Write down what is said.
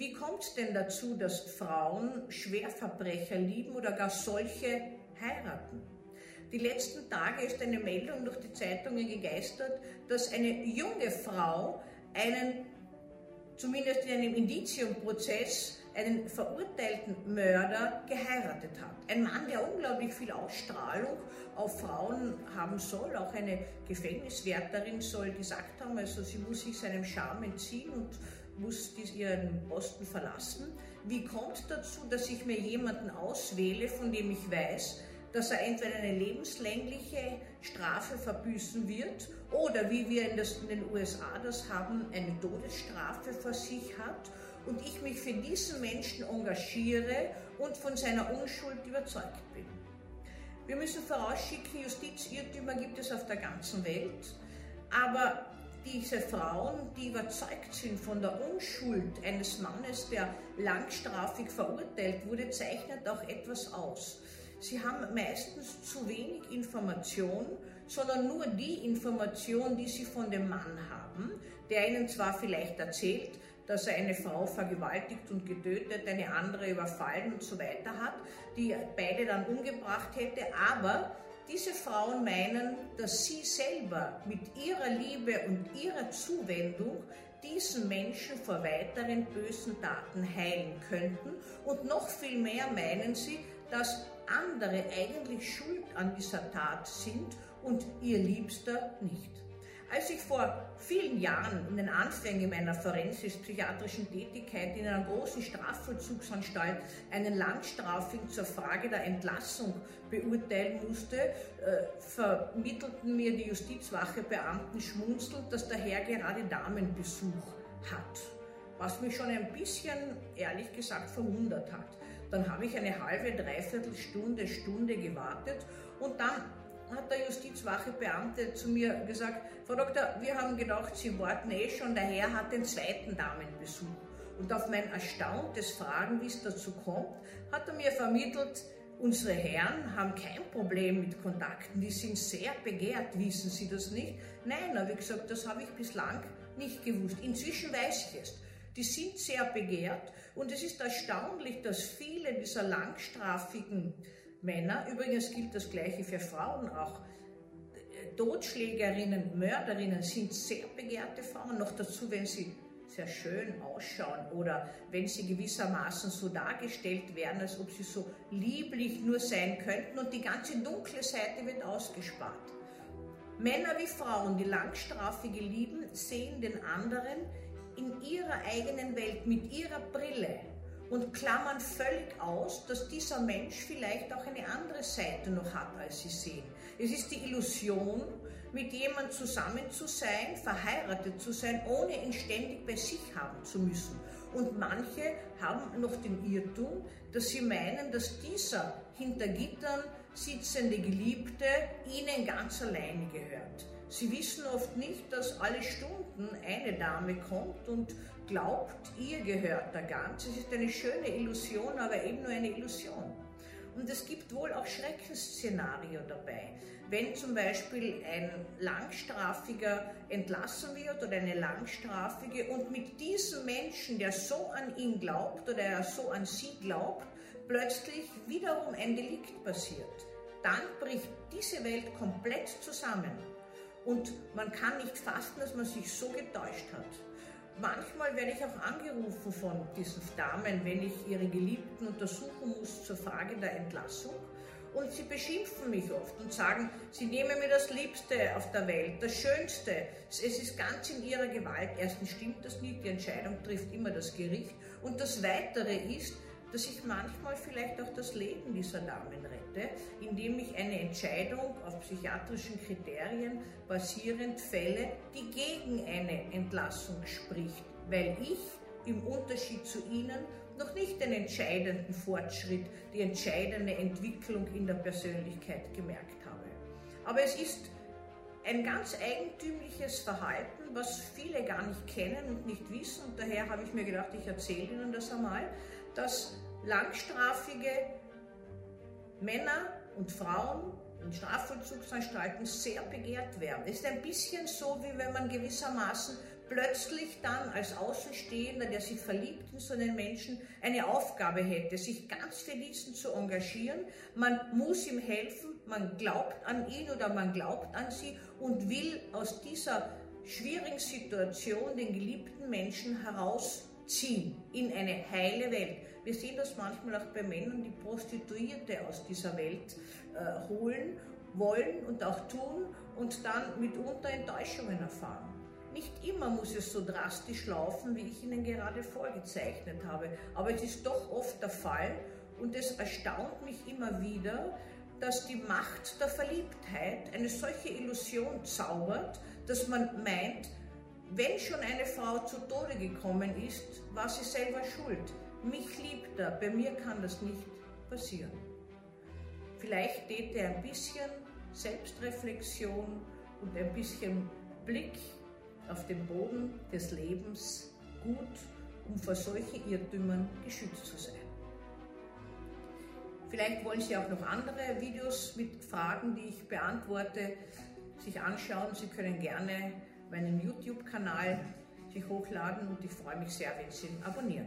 Wie kommt es denn dazu, dass Frauen Schwerverbrecher lieben oder gar solche heiraten? Die letzten Tage ist eine Meldung durch die Zeitungen gegeistert, dass eine junge Frau einen, zumindest in einem Indiziumprozess, einen verurteilten Mörder geheiratet hat. Ein Mann, der unglaublich viel Ausstrahlung auf Frauen haben soll. Auch eine Gefängniswärterin soll gesagt haben, also sie muss sich seinem Charme entziehen und muss ihren Posten verlassen. Wie kommt dazu, dass ich mir jemanden auswähle, von dem ich weiß, dass er entweder eine lebenslängliche Strafe verbüßen wird oder wie wir in, den USA das haben, eine Todesstrafe vor sich hat und ich mich für diesen Menschen engagiere und von seiner Unschuld überzeugt bin. Wir müssen vorausschicken, Justizirrtümer gibt es auf der ganzen Welt, aber diese Frauen, die überzeugt sind von der Unschuld eines Mannes, der langstrafig verurteilt wurde, zeichnet auch etwas aus. Sie haben meistens zu wenig Information, sondern nur die Information, die sie von dem Mann haben, der ihnen zwar vielleicht erzählt, dass er eine Frau vergewaltigt und getötet, eine andere überfallen und so weiter hat, die beide dann umgebracht hätte, aber diese Frauen meinen, dass sie selber mit ihrer Liebe und ihrer Zuwendung diesen Menschen vor weiteren bösen Taten heilen könnten und noch viel mehr meinen sie, dass andere eigentlich schuld an dieser Tat sind und ihr Liebster nicht. Als ich vor vielen Jahren in den Anfängen meiner forensisch-psychiatrischen Tätigkeit in einer großen Strafvollzugsanstalt einen Langstrafigen zur Frage der Entlassung beurteilen musste, äh, vermittelten mir die Justizwachebeamten schmunzelnd, dass der Herr gerade Damenbesuch hat. Was mich schon ein bisschen, ehrlich gesagt, verwundert hat. Dann habe ich eine halbe, dreiviertel Stunde, Stunde gewartet und dann hat der Justizwachebeamte zu mir gesagt, Frau Doktor, wir haben gedacht, Sie warten eh schon, der Herr hat den zweiten Damenbesuch. Und auf mein erstauntes Fragen, wie es dazu kommt, hat er mir vermittelt, unsere Herren haben kein Problem mit Kontakten, die sind sehr begehrt, wissen Sie das nicht? Nein, habe ich gesagt, das habe ich bislang nicht gewusst. Inzwischen weiß ich es. Die sind sehr begehrt und es ist erstaunlich, dass viele dieser langstrafigen Männer, übrigens gilt das Gleiche für Frauen auch, Totschlägerinnen, Mörderinnen sind sehr begehrte Frauen, noch dazu, wenn sie sehr schön ausschauen oder wenn sie gewissermaßen so dargestellt werden, als ob sie so lieblich nur sein könnten und die ganze dunkle Seite wird ausgespart. Männer wie Frauen, die Langstrafige lieben, sehen den anderen in ihrer eigenen Welt mit ihrer Brille und klammern völlig aus, dass dieser Mensch vielleicht auch eine andere Seite noch hat, als sie sehen. Es ist die Illusion, mit jemandem zusammen zu sein, verheiratet zu sein, ohne ihn ständig bei sich haben zu müssen. Und manche haben noch den Irrtum, dass sie meinen, dass dieser hinter Gittern sitzende Geliebte ihnen ganz alleine gehört. Sie wissen oft nicht, dass alle Stunden eine Dame kommt und glaubt, ihr gehört der Ganz. Es ist eine schöne Illusion, aber eben nur eine Illusion. Und es gibt wohl auch Schreckensszenario dabei. Wenn zum Beispiel ein Langstrafiger entlassen wird oder eine Langstrafige und mit diesem Menschen, der so an ihn glaubt oder er so an sie glaubt, plötzlich wiederum ein Delikt passiert, dann bricht diese Welt komplett zusammen. Und man kann nicht fassen, dass man sich so getäuscht hat. Manchmal werde ich auch angerufen von diesen Damen, wenn ich ihre Geliebten untersuchen muss zur Frage der Entlassung. Und sie beschimpfen mich oft und sagen, sie nehmen mir das Liebste auf der Welt, das Schönste. Es ist ganz in ihrer Gewalt. Erstens stimmt das nicht, die Entscheidung trifft immer das Gericht. Und das Weitere ist, dass ich manchmal vielleicht auch das Leben dieser Damen rette, indem ich eine Entscheidung auf psychiatrischen Kriterien basierend fälle, die gegen eine Entlassung spricht, weil ich im Unterschied zu Ihnen noch nicht den entscheidenden Fortschritt, die entscheidende Entwicklung in der Persönlichkeit gemerkt habe. Aber es ist ein ganz eigentümliches Verhalten, was viele gar nicht kennen und nicht wissen. Und daher habe ich mir gedacht, ich erzähle Ihnen das einmal dass langstrafige Männer und Frauen in Strafvollzugsanstalten sehr begehrt werden. Es ist ein bisschen so, wie wenn man gewissermaßen plötzlich dann als Außenstehender, der sich verliebt in so einen Menschen, eine Aufgabe hätte, sich ganz für diesen zu engagieren. Man muss ihm helfen, man glaubt an ihn oder man glaubt an sie und will aus dieser schwierigen Situation den geliebten Menschen herausziehen in eine heile Welt. Wir sehen das manchmal auch bei Männern, die Prostituierte aus dieser Welt äh, holen wollen und auch tun und dann mitunter Enttäuschungen erfahren. Nicht immer muss es so drastisch laufen, wie ich Ihnen gerade vorgezeichnet habe, aber es ist doch oft der Fall und es erstaunt mich immer wieder, dass die Macht der Verliebtheit eine solche Illusion zaubert, dass man meint, wenn schon eine Frau zu Tode gekommen ist, war sie selber schuld. Mich liebt er, bei mir kann das nicht passieren. Vielleicht täte ein bisschen Selbstreflexion und ein bisschen Blick auf den Boden des Lebens gut, um vor solchen Irrtümern geschützt zu sein. Vielleicht wollen Sie auch noch andere Videos mit Fragen, die ich beantworte, sich anschauen. Sie können gerne meinen YouTube-Kanal sich hochladen und ich freue mich sehr, wenn Sie ihn abonnieren.